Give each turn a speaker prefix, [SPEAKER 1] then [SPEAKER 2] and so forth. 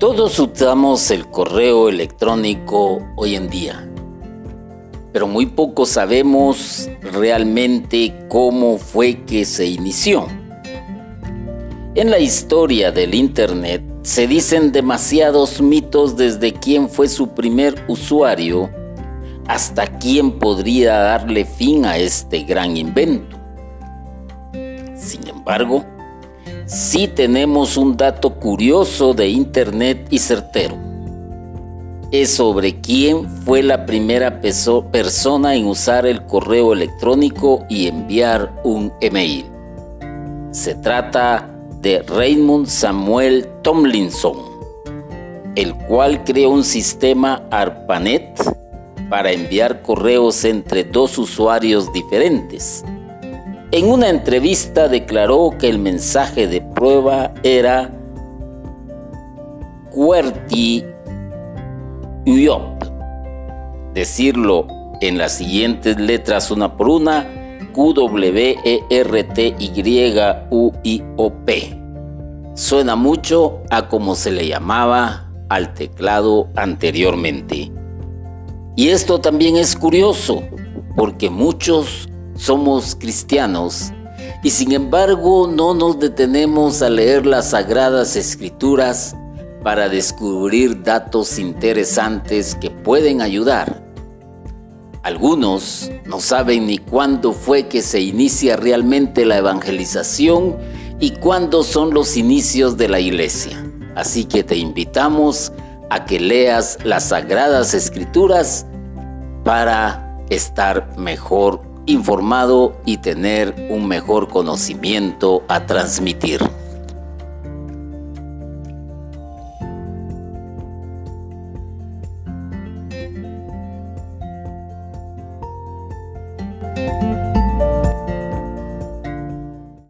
[SPEAKER 1] Todos usamos el correo electrónico hoy en día, pero muy poco sabemos realmente cómo fue que se inició. En la historia del Internet se dicen demasiados mitos desde quién fue su primer usuario hasta quién podría darle fin a este gran invento. Sin embargo, sí tenemos un dato curioso de Internet y certero. Es sobre quién fue la primera persona en usar el correo electrónico y enviar un email. Se trata de Raymond Samuel Tomlinson, el cual creó un sistema ARPANET para enviar correos entre dos usuarios diferentes en una entrevista declaró que el mensaje de prueba era QWERTY UYOP. Decirlo en las siguientes letras una por una, Q W E R T Y U I O P. Suena mucho a como se le llamaba al teclado anteriormente. Y esto también es curioso, porque muchos somos cristianos y sin embargo no nos detenemos a leer las sagradas escrituras para descubrir datos interesantes que pueden ayudar. Algunos no saben ni cuándo fue que se inicia realmente la evangelización y cuándo son los inicios de la iglesia. Así que te invitamos a que leas las sagradas escrituras para estar mejor informado y tener un mejor conocimiento a transmitir.